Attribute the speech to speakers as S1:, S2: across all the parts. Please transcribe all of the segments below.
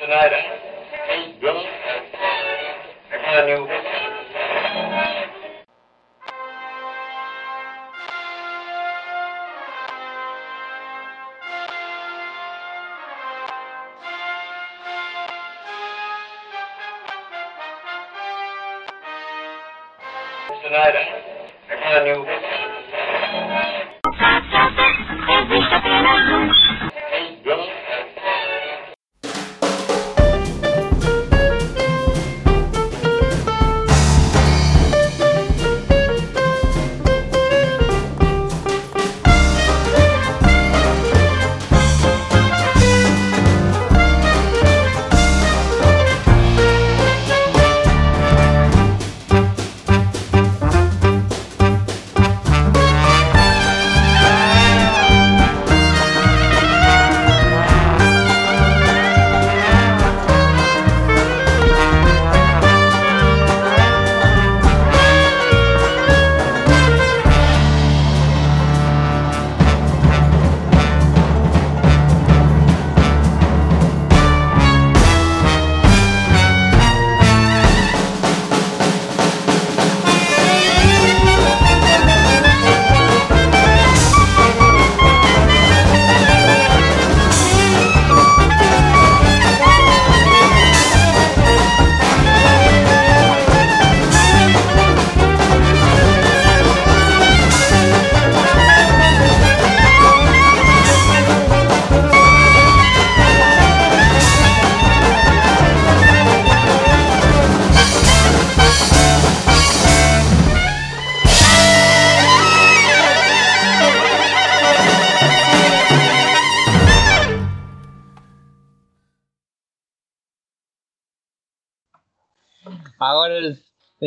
S1: Tonight, I'm Bill. I kind of
S2: knew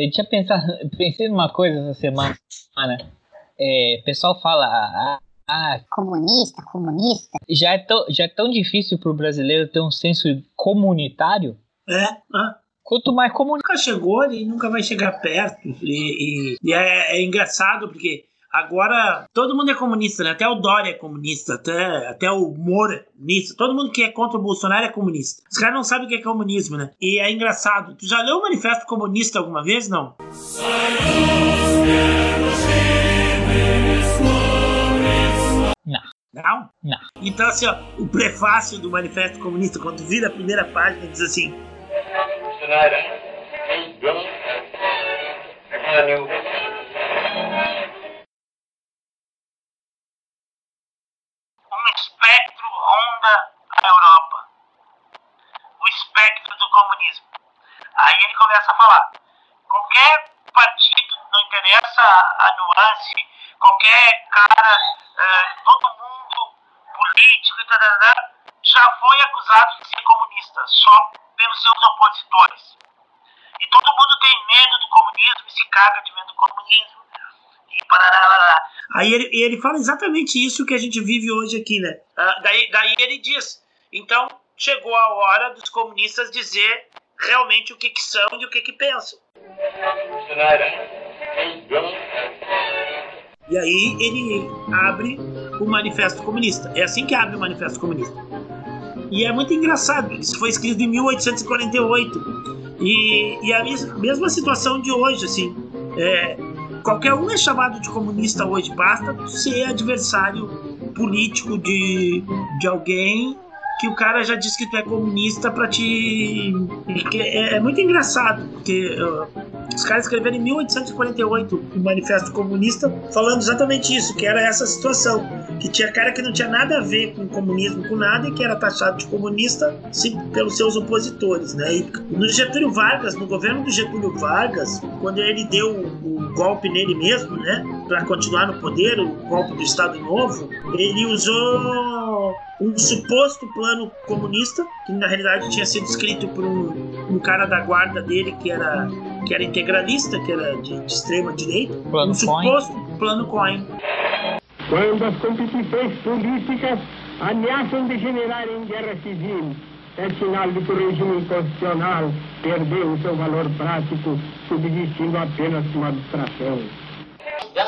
S2: eu tinha pensado, pensei numa coisa essa semana. É, o pessoal fala, ah, ah,
S3: Comunista, comunista.
S2: já, é tão, já é tão difícil pro brasileiro ter um senso comunitário.
S4: É, ah,
S2: Quanto mais comunitário.
S4: nunca chegou e nunca vai chegar perto. E, e- e é, é engraçado porque agora todo mundo é comunista, né? Até o Dória é comunista, até, até o Moro é comunista. Todo mundo que é contra o Bolsonaro é comunista. Os caras não sabem o que é comunismo, né? E é engraçado. Tu já leu o Manifesto Comunista alguma vez? Não.
S2: Não.
S4: Não?
S2: Não.
S4: Então, assim, ó, o prefácio do Manifesto Comunista, quando tu vira a primeira página, diz assim:
S1: Schneider.
S4: Espectro ronda a Europa. O espectro do comunismo. Aí ele começa a falar. Qualquer partido, não interessa a nuance, qualquer cara, eh, todo mundo político e tal, já foi acusado de ser comunista, só pelos seus opositores. E todo mundo tem medo do comunismo se caga de medo do comunismo. E parará. Aí ele, ele fala exatamente isso que a gente vive hoje aqui, né? Ah, daí, daí ele diz: então chegou a hora dos comunistas dizer realmente o que, que são e o que, que pensam. E aí ele abre o Manifesto Comunista. É assim que abre o Manifesto Comunista. E é muito engraçado. Isso foi escrito em 1848. E, e a mes- mesma situação de hoje, assim. É, qualquer um é chamado de comunista hoje. Basta ser adversário político de, de alguém que o cara já disse que tu é comunista pra te... É, é muito engraçado, porque... os caras escreveram em 1848 o Manifesto Comunista falando exatamente isso, que era essa situação. Que tinha cara que não tinha nada a ver com o comunismo, com nada, e que era taxado de comunista sim, pelos seus opositores. Né? E no Getúlio Vargas, no governo do Getúlio Vargas, quando ele deu o golpe nele mesmo, né, para continuar no poder, o golpe do Estado Novo, ele usou um suposto plano comunista, que na realidade tinha sido escrito por um, um cara da guarda dele que era, que era integralista, que era de, de extrema direita,
S2: Plano
S4: um suposto plano Cohen.
S5: Quando as competições políticas ameaçam degenerar em guerra civil, é sinal de que o regime constitucional perdeu o seu valor prático, subsistindo apenas uma abstração.
S4: Então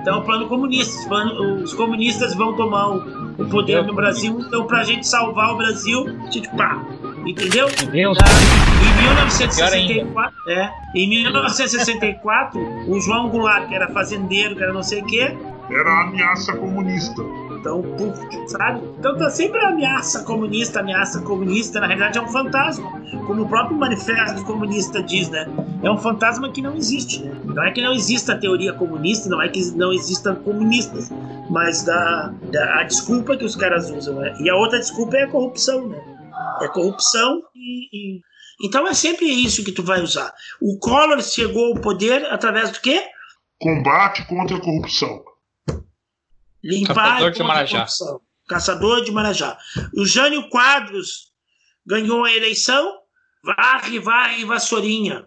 S4: Então, o plano comunista. Os, comunistas vão tomar o, poder no Brasil. Então, pra gente salvar o Brasil, a gente pá. Entendeu?
S2: Entendeu?
S4: Em 1964, é, em 1964, o João Goulart, que era fazendeiro, que era não sei o quê,
S6: Era a ameaça comunista.
S4: Então, puf, sabe? Então tá sempre ameaça comunista, ameaça comunista, na realidade é um fantasma. Como o próprio manifesto comunista diz, né? É um fantasma que não existe, né? Não é que não exista a teoria comunista, não é que não existam comunistas, mas da, da- a desculpa que os caras usam, né? E a outra desculpa é a corrupção, né? É corrupção e, e- Então é sempre isso que tu vai usar. O Collor chegou ao poder através do quê?
S6: Combate contra a corrupção.
S4: Limpar
S2: Caçador de Marajá.
S4: Caçador de Marajá. O Jânio Quadros ganhou a eleição. Varre, varre, vassourinha.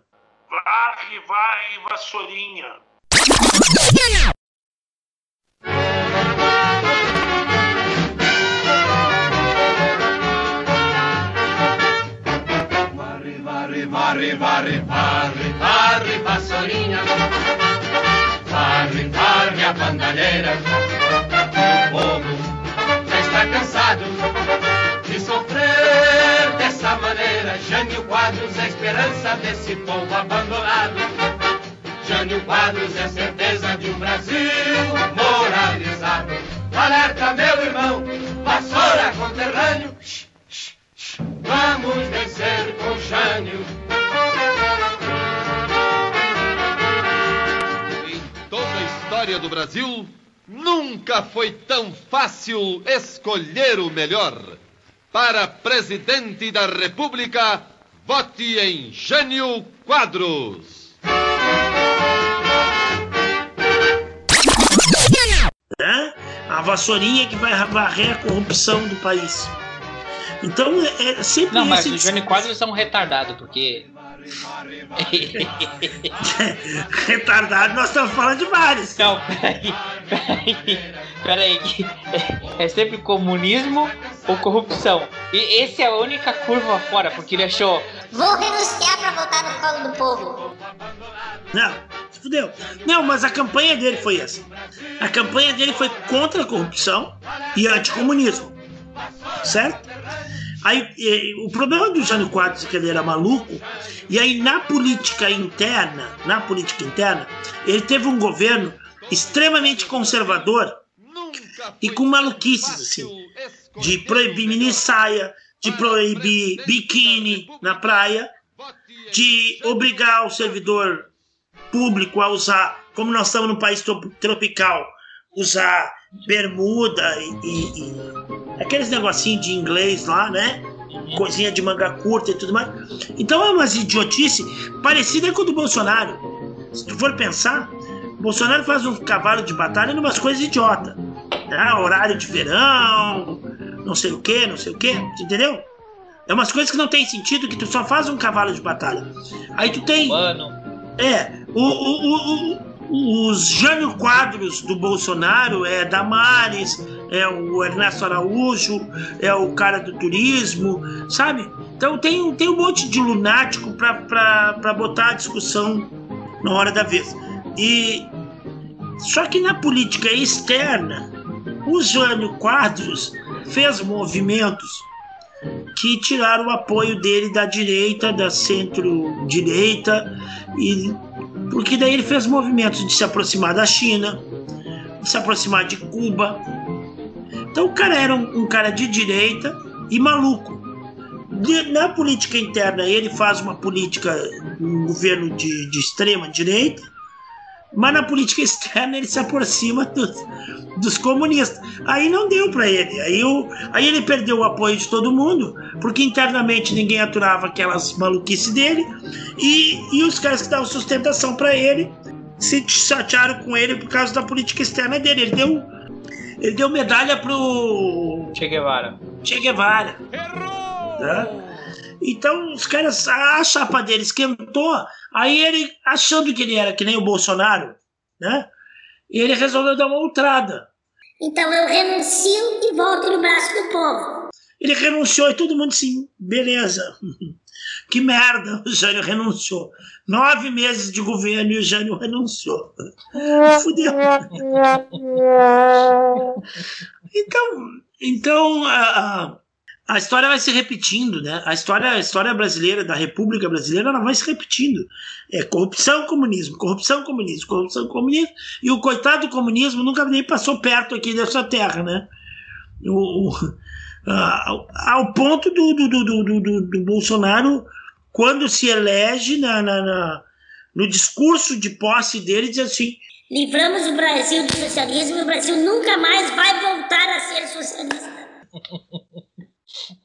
S4: Varre, varre, vassourinha.
S7: Varre, varre, varre, varre, varre, varre, vassourinha. Esperança desse povo abandonado. Jânio Quadros é certeza de um Brasil moralizado. Alerta, meu irmão, vassoura conterrâneo. Vamos vencer com Jânio.
S8: Em toda a história do Brasil, nunca foi tão fácil escolher o melhor. Para presidente da República, vote em Jânio Quadros.
S4: né? A vassourinha que vai varrer a corrupção do país. Então é é sempre
S2: Não, mas
S4: esse
S2: o Johnny Quadros é um retardado, porque.
S4: retardado. Nós estamos falando de vários.
S2: Não, peraí, peraí, peraí. É sempre comunismo ou corrupção. E essa é a única curva fora, porque ele achou.
S3: Vou renunciar pra voltar no colo do povo.
S4: Não, se fudeu. Não, mas a campanha dele foi essa. A campanha dele foi contra a corrupção e anticomunismo. Certo? Aí, eh, o problema do Jânio Quadros é que ele era maluco, e aí na política interna, na política interna, ele teve um governo extremamente conservador e com maluquices assim, de proibir mini saia, de proibir biquíni na praia,
S8: em
S4: de obrigar o servidor público a usar, como nós estamos num país trop- tropical, usar bermuda e, e- e aqueles negocinhos de inglês lá, né? Coisinha de manga curta e tudo mais. Então é umas idiotice parecida com a do Bolsonaro. Se tu for pensar, o Bolsonaro faz um cavalo de batalha numas coisas idiota. Né? Horário de verão, não sei o que, não sei o que, entendeu? É umas coisas que não tem sentido, que tu só faz um cavalo de batalha. Aí tu tem.
S2: Mano,
S4: É, o, o- o- os Jânio Quadros do Bolsonaro é Damares, é o Ernesto Araújo, é o cara do turismo, sabe? Então tem, tem um monte de lunático pra botar a discussão na hora da vez. E só que na política externa, o Jânio Quadros fez movimentos que tiraram o apoio dele da direita, da centro-direita, e porque daí ele fez movimentos de se aproximar da China, de se aproximar de Cuba. Então o cara era um, um cara de direita e maluco. De- na política interna ele faz uma política, um governo de, de extrema direita, mas na política externa ele se aproxima dos, dos comunistas. Aí não deu para ele. Aí, o, aí ele perdeu o apoio de todo mundo, porque internamente ninguém aturava aquelas maluquices dele, e, e os caras que davam sustentação para ele se chatearam com ele por causa da política externa dele. Ele deu, ele deu medalha pro
S2: Che Guevara.
S4: Che Guevara. Tá? Então os caras, a chapa dele esquentou, aí ele, achando que ele era que nem o Bolsonaro, né? Ele resolveu dar uma ultrada.
S3: Então eu renuncio e volto no braço do povo.
S4: Ele renunciou e todo mundo sim, beleza. Que merda, o Jânio renunciou. Nove meses de governo e o Jânio renunciou. Fudeu. Então, então a, a, a história vai se repetindo, né? A história, a história brasileira, da República Brasileira, ela vai se repetindo. É corrupção, comunismo, corrupção, comunismo, corrupção, comunismo. E o coitado do comunismo nunca nem passou perto aqui dessa terra, né? O, o, a- ao ponto do, do, do, do, do, do Bolsonaro, quando se elege na, na, na- no discurso de posse dele, diz assim:
S3: Livramos o Brasil do socialismo e o Brasil nunca mais vai voltar a ser socialista.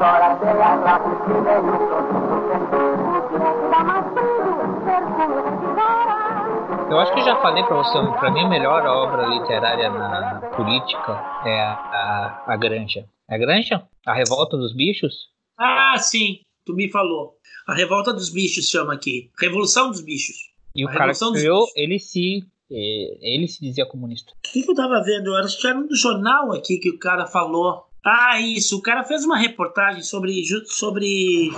S9: Chora. O? Perfume de tesoura.
S2: Eu acho que eu já falei pra você, pra mim a melhor obra literária na, na política é a, a, a Granja. É a Granja? A Revolta dos Bichos?
S4: Ah, sim, tu me falou. A revolta dos bichos chama aqui. Revolução dos bichos.
S2: E o
S4: A
S2: cara que
S4: Revolução dos
S2: criou,
S4: Bichos.
S2: ele se, eh, ele se dizia comunista.
S4: O que, que eu tava vendo? Eu Acho que era um do jornal aqui que o cara falou. Ah, isso. O cara fez uma reportagem sobre, sobre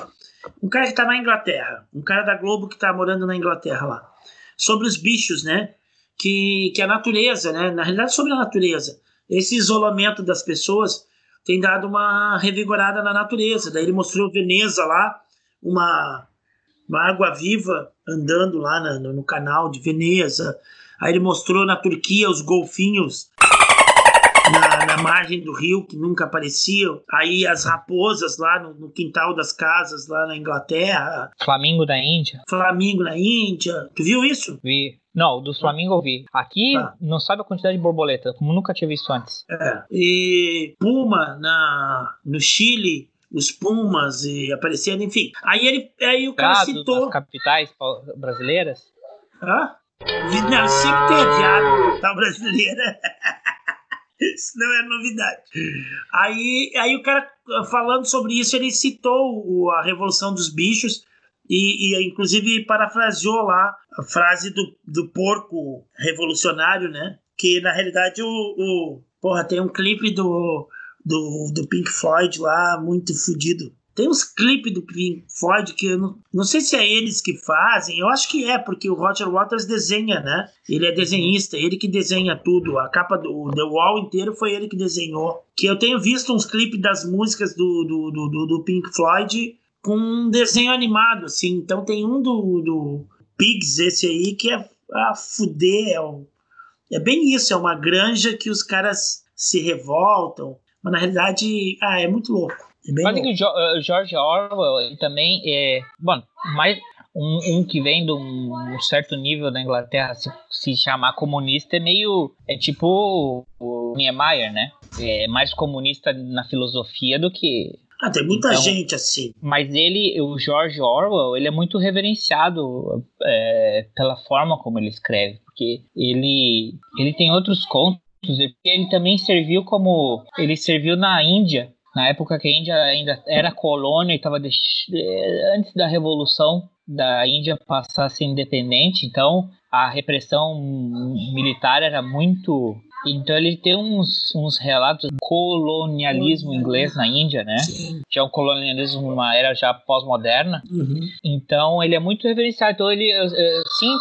S4: um cara que tá na Inglaterra. Um cara da Globo que tá morando na Inglaterra lá. Sobre os bichos, né? Que, que a natureza, né? Na realidade, sobre a natureza. Esse isolamento das pessoas tem dado uma revigorada na natureza. Daí ele mostrou Veneza lá, uma, uma água viva andando lá no, no canal de Veneza. Aí ele mostrou na Turquia os golfinhos na, na margem do rio que nunca apareciam. Aí as raposas lá no, no quintal das casas lá na Inglaterra.
S2: Flamingo da Índia?
S4: Flamingo na Índia. Tu viu isso?
S2: Vi. Não, dos Flamingo eu vi. Aqui
S4: Tá.
S2: não sabe a quantidade de borboleta, como nunca tinha visto antes.
S4: É. E puma na, no Chile. Os pumas e aparecendo, enfim. Aí ele, aí o cara
S2: Gado
S4: citou.
S2: nas capitais brasileiras?
S4: Hã? Não, sempre tem viado na capital brasileira. Isso não é novidade. Aí, aí o cara, falando sobre isso, ele citou a Revolução dos Bichos e, e inclusive parafraseou lá a frase do, do porco revolucionário, né? Que na realidade o, o porra, tem um clipe do, do, do Pink Floyd lá muito fodido. Tem uns clipes do Pink Floyd que eu não, não sei se é eles que fazem, eu acho que é, porque o Roger Waters desenha, né? Ele é desenhista, ele que desenha tudo. A capa do The Wall inteiro foi ele que desenhou. Que eu tenho visto uns clipes das músicas do, do, do, do- Pink Floyd com um desenho animado, assim. Então tem um do, do Pigs, esse aí, que é a fuder. É, um- é bem isso, é uma granja que os caras se revoltam. Mas na realidade, ah, é muito louco. Bem
S2: Mas que o eh, George Orwell ele também é. Bom, mais um, um que vem de um certo nível da Inglaterra se, se chamar comunista é meio. É tipo o Niemeyer, né? É mais comunista na filosofia do que.
S4: Ah, tem muita
S2: Então-
S4: gente assim.
S2: Mas ele, o George Orwell, ele é muito reverenciado é, pela forma como ele escreve, porque ele, ele tem outros contos. Ele também serviu como. Ele serviu na Índia, na época que a Índia ainda era colônia e estava antes da revolução da Índia passar a ser independente, então a repressão militar era muito. Então ele tem uns, uns relatos de colonialismo inglês na Índia, né? Que é um colonialismo numa era já pós-moderna.
S4: Uhum.
S2: Então ele é muito reverenciado. Então ele, sim,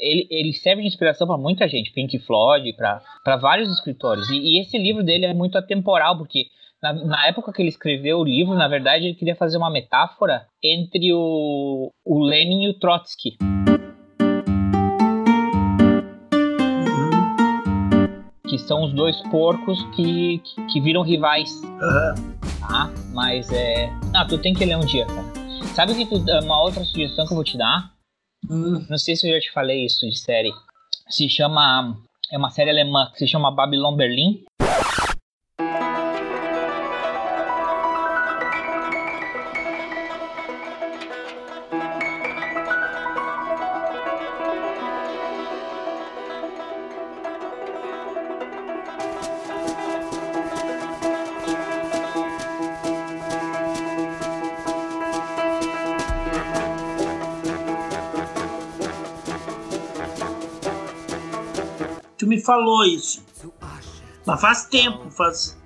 S2: ele, ele serve de inspiração para muita gente, Pink Floyd, para vários escritores. E, e esse livro dele é muito atemporal, porque na, na época que ele escreveu o livro, na verdade, ele queria fazer uma metáfora entre o, o Lenin e o Trotsky. Que são os dois porcos que, que, que viram rivais. Tá? Mas é. Ah, tu tem que ler um dia, cara. Sabe que tu, uma outra sugestão que eu vou te dar? Não sei se eu já te falei isso de série. Se chama. É uma série alemã que se chama Babylon Berlim.
S4: Falou isso. Mas faz tempo, faz,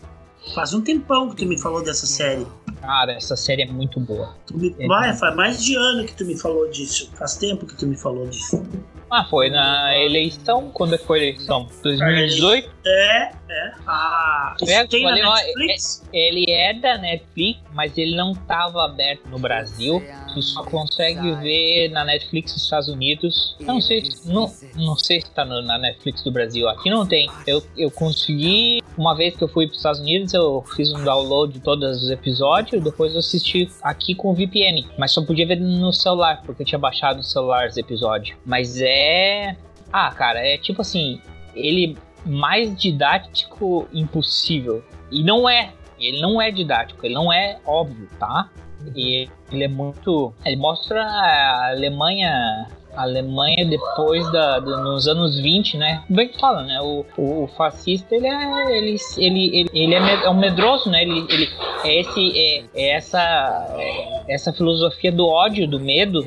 S4: faz um tempão que tu me falou dessa série.
S2: Cara, essa série é muito boa.
S4: Tu me,
S2: É.
S4: vai, faz mais de ano que tu me falou disso. Faz tempo que tu me falou disso.
S2: Ah, foi na eleição? Quando é que foi a eleição? 2018?
S4: É, é. Ah,
S2: É,
S4: tem na
S2: falei, ó,
S4: Netflix?
S2: Ele é da Netflix, mas ele não estava aberto no Brasil. Tu só consegue ver na Netflix dos Estados Unidos. Não sei, não, não sei se tá no- na Netflix do Brasil. Aqui não tem. Eu, eu consegui, uma vez que eu fui para os Estados Unidos, eu fiz um download de todos os episódios. Depois eu assisti aqui com o VPN. Mas só podia ver no celular, porque eu tinha baixado no celular os episódios. Mas é. Ah, cara, é tipo assim. Ele mais didático impossível. E não é. Ele não é didático, ele não é óbvio, tá? E ele é muito. Ele mostra a Alemanha. A Alemanha depois da, do- nos anos 20, né? Bem que fala, né? O, o, o fascista ele é ele, ele, ele, ele é, med- é um medroso, né? Ele, ele é esse é, é essa é essa filosofia do ódio, do medo.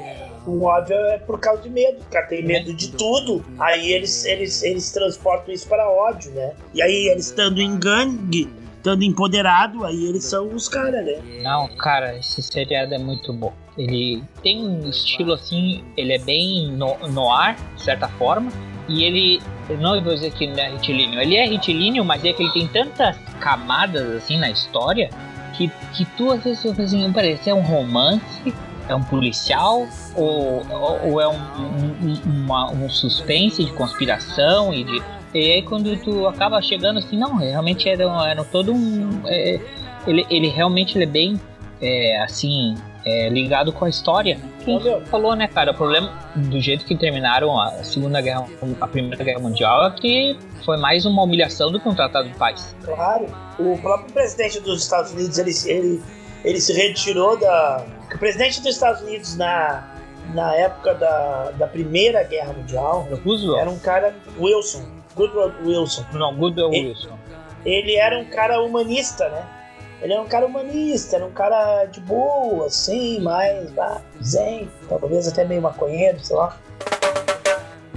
S4: O ódio é por causa de medo. O cara tem medo de tudo. Aí eles, eles, eles transportam isso para ódio, né? E aí eles estando em gangue, estando empoderado, aí eles são os caras, né?
S2: Não, cara, esse seriado é muito bom. Ele tem um estilo assim, ele é bem no, no ar, de certa forma. E ele, não vou dizer que ele é retilíneo, ele é retilíneo, mas é que ele tem tantas camadas assim na história que, que tu às vezes fica assim, parece é um romance, é um policial ou, ou, é um, um, uma- um suspense de conspiração e de. E aí quando tu acaba chegando assim, não, realmente era, era todo um. é, ele, ele realmente ele é bem é, assim, é, ligado com a história. Quem falou, né, cara? O problema do jeito que terminaram a Segunda Guerra, a Primeira Guerra Mundial é que foi mais uma humilhação do que um tratado de paz.
S4: Claro. O próprio presidente dos Estados Unidos, ele, ele, ele se retirou da. O presidente dos Estados Unidos na, na época da, da Primeira Guerra Mundial era um cara. Wilson. Woodrow Wilson.
S2: Não, Woodrow Wilson.
S4: Ele era um cara humanista, né? Ele era um cara humanista, era um cara de boa, assim, mais ah, zen, talvez até meio maconheiro, sei lá.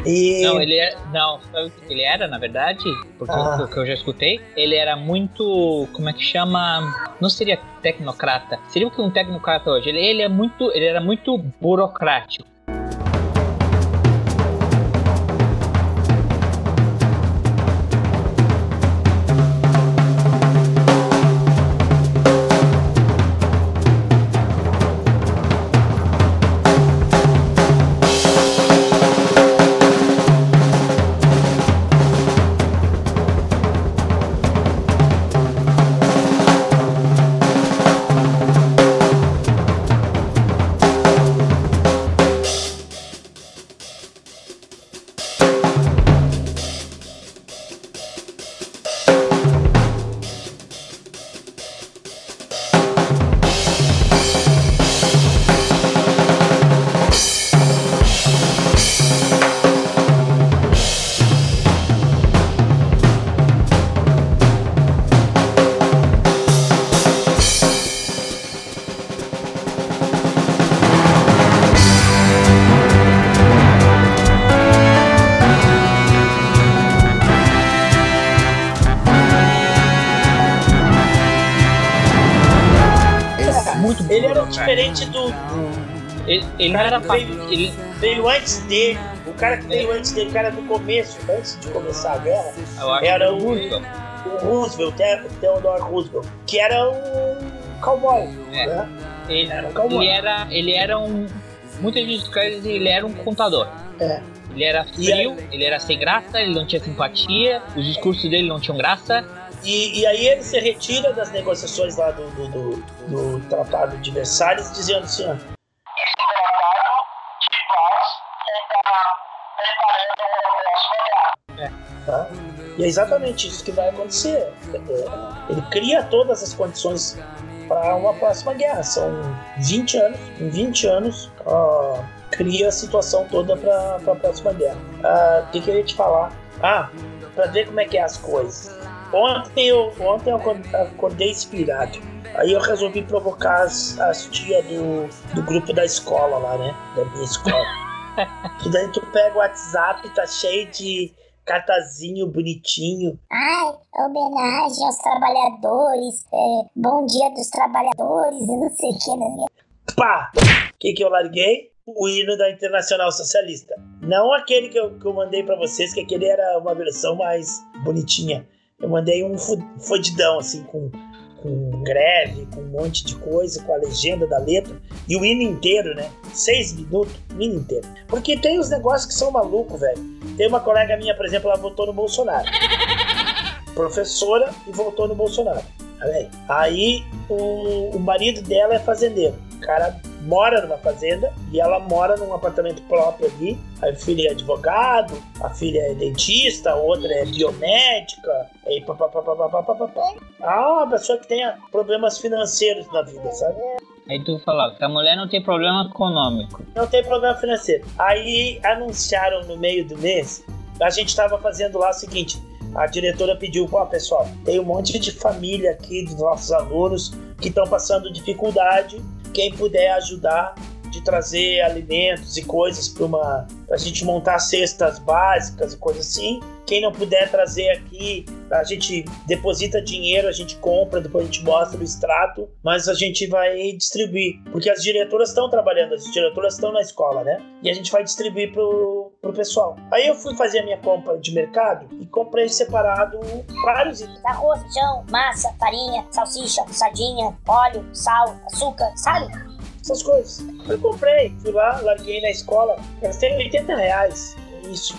S4: E
S2: Não, ele é. Não, sabe o que ele era, na verdade? Porque
S4: Ah.
S2: o que eu já escutei, ele era muito. Como é que chama? Não seria tecnocrata. Seria o que um tecnocrata hoje? Ele, ele é muito. Ele era muito burocrático.
S4: Ele,
S2: não era
S4: veio,
S2: ele,
S4: veio antes dele. O cara que veio antes dele, o cara do começo, antes de começar a guerra, era o,
S2: Roosevelt.
S4: o Roosevelt, Te- Theodore Roosevelt, que era um cowboy.
S2: É.
S4: Né?
S2: Ele,
S4: Era um cowboy.
S2: ele era. Ele era um. Muita gente escreve que ele era um contador.
S4: É.
S2: Ele era frio, ele era sem graça, ele não tinha simpatia, os discursos dele não tinham graça.
S4: E, e aí ele se retira das negociações lá do, do, do, do Tratado de Versalhes, dizendo assim: E é exatamente isso que vai acontecer. Ele cria todas as condições para uma próxima guerra. São 20 anos. Em 20 anos, ah, cria a situação toda para a próxima guerra. Ah, O que, que eu ia te falar? Ah, para ver como é que é as coisas. Ontem eu, ontem eu acor- acordei inspirado. Aí eu resolvi provocar as, as tias do, do grupo da escola lá, né? Da minha escola. e daí tu pega o WhatsApp, tá cheio de cartazinho bonitinho.
S3: Ai, homenagem aos trabalhadores, é, bom dia dos trabalhadores e não sei o que, né?
S4: Pá! O que, que eu larguei? O hino da Internacional Socialista. Não aquele que eu, que eu mandei pra vocês, que aquele era uma versão mais bonitinha. Eu mandei um fodidão, assim, com, com greve, com um monte de coisa, com a legenda da letra. E o hino inteiro, né? Seis minutos, o hino inteiro. Porque tem os negócios que são malucos, velho. Tem uma colega minha, por exemplo, ela votou no Bolsonaro. Professora e votou no Bolsonaro. Aí o, o marido dela é fazendeiro. O cara mora numa fazenda e ela mora num apartamento próprio ali. A filha é advogado, a filha é dentista, a outra é biomédica, e papapá. Ah, uma pessoa que tenha problemas financeiros na vida, sabe?
S2: Aí tu falava que a mulher não tem problema econômico.
S4: Não tem problema financeiro. Aí anunciaram no meio do mês, a gente estava fazendo lá o seguinte: a diretora pediu, ó, pessoal, tem um monte de família aqui dos nossos alunos que estão passando dificuldade. Quem puder ajudar de trazer alimentos e coisas para uma pra gente montar cestas básicas e coisas assim. Quem não puder trazer aqui, a gente deposita dinheiro, a gente compra, depois a gente mostra o extrato, mas a gente vai distribuir, porque as diretoras estão trabalhando, as diretoras estão na escola, né? E a gente vai distribuir pro, pro pessoal. Aí eu fui fazer a minha compra de mercado e comprei separado vários itens.
S3: Arroz, feijão, massa, farinha, salsicha, sardinha, óleo, sal, açúcar, sabe?
S4: Essas coisas. Eu comprei, fui lá, larguei na escola, gastei 80 reais isso,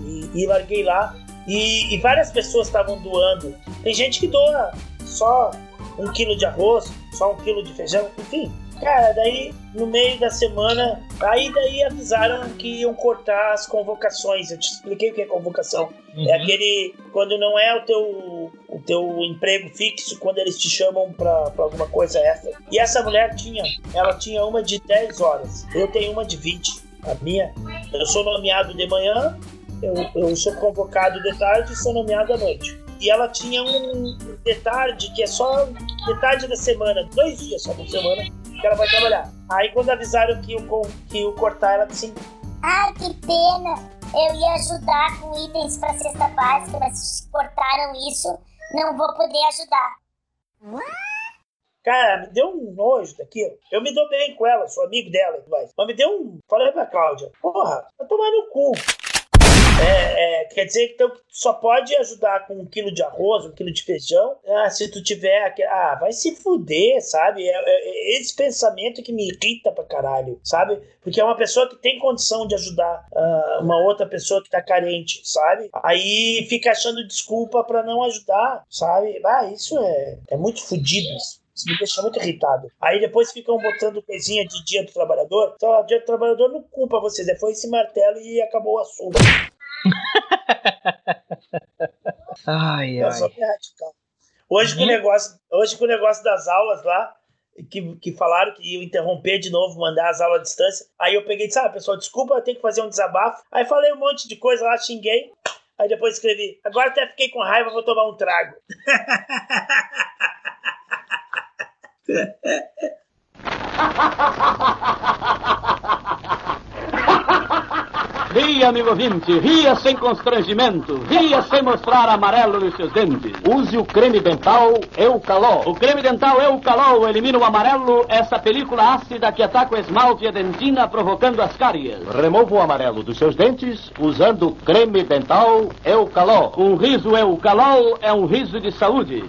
S4: e, e- e larguei lá. E, e várias pessoas estavam doando. Tem gente que doa só um quilo de arroz, só um quilo de feijão, enfim. Cara, daí no meio da semana, aí daí avisaram que iam cortar as convocações. Eu te expliquei o que é convocação.
S2: Uhum.
S4: É aquele quando não é o teu o teu emprego fixo, quando eles te chamam pra, pra alguma coisa extra. E essa mulher tinha, ela tinha uma de 10 horas. Eu tenho uma de 20. A minha, eu sou nomeado de manhã, eu, eu sou convocado de tarde e sou nomeado à noite. E ela tinha um de tarde, que é só de tarde da semana, dois dias só da semana, que ela vai trabalhar. Aí quando avisaram que o, que o cortar, ela disse
S3: Ai, que pena! Eu ia ajudar com itens pra cesta básica, mas cortaram isso, não vou poder ajudar.
S4: Cara, me deu um nojo daquilo. Eu me dou bem com ela, sou amigo dela mais. Mas me deu um. Falei pra Cláudia, porra, vai tomar no cu. É, é, quer dizer que tu só pode ajudar com um quilo de arroz, um quilo de feijão, ah, se tu tiver. Ah, vai se fuder, sabe? É, é- é esse pensamento que me irrita pra caralho, sabe? Porque é uma pessoa que tem condição de ajudar ah, uma outra pessoa que tá carente, sabe? Aí fica achando desculpa pra não ajudar, sabe? Ah, isso é, é muito fudido isso. Isso me deixa muito irritado. Aí depois ficam botando coisinha de dia do trabalhador. Só dia do trabalhador não culpa vocês. É, foi esse martelo e acabou o assunto.
S2: Ai, ai.
S4: Hoje, com o negócio, hoje com o negócio das aulas lá, que, que falaram que iam interromper de novo, mandar as aulas à distância. Aí eu peguei e disse, ah, pessoal, desculpa, eu tenho que fazer um desabafo. Aí falei um monte de coisa lá, xinguei. Aí depois escrevi, agora até fiquei com raiva, vou tomar um trago.
S10: Ria, amigo ouvinte, ria sem constrangimento, ria sem mostrar amarelo nos seus dentes. Use o creme dental Eucalol. O creme dental Eucalol elimina o amarelo, essa película ácida que ataca o esmalte e a dentina, provocando as cáries. Remova o amarelo dos seus dentes usando o creme dental Eucalol. Um riso Eucalol é um riso de saúde.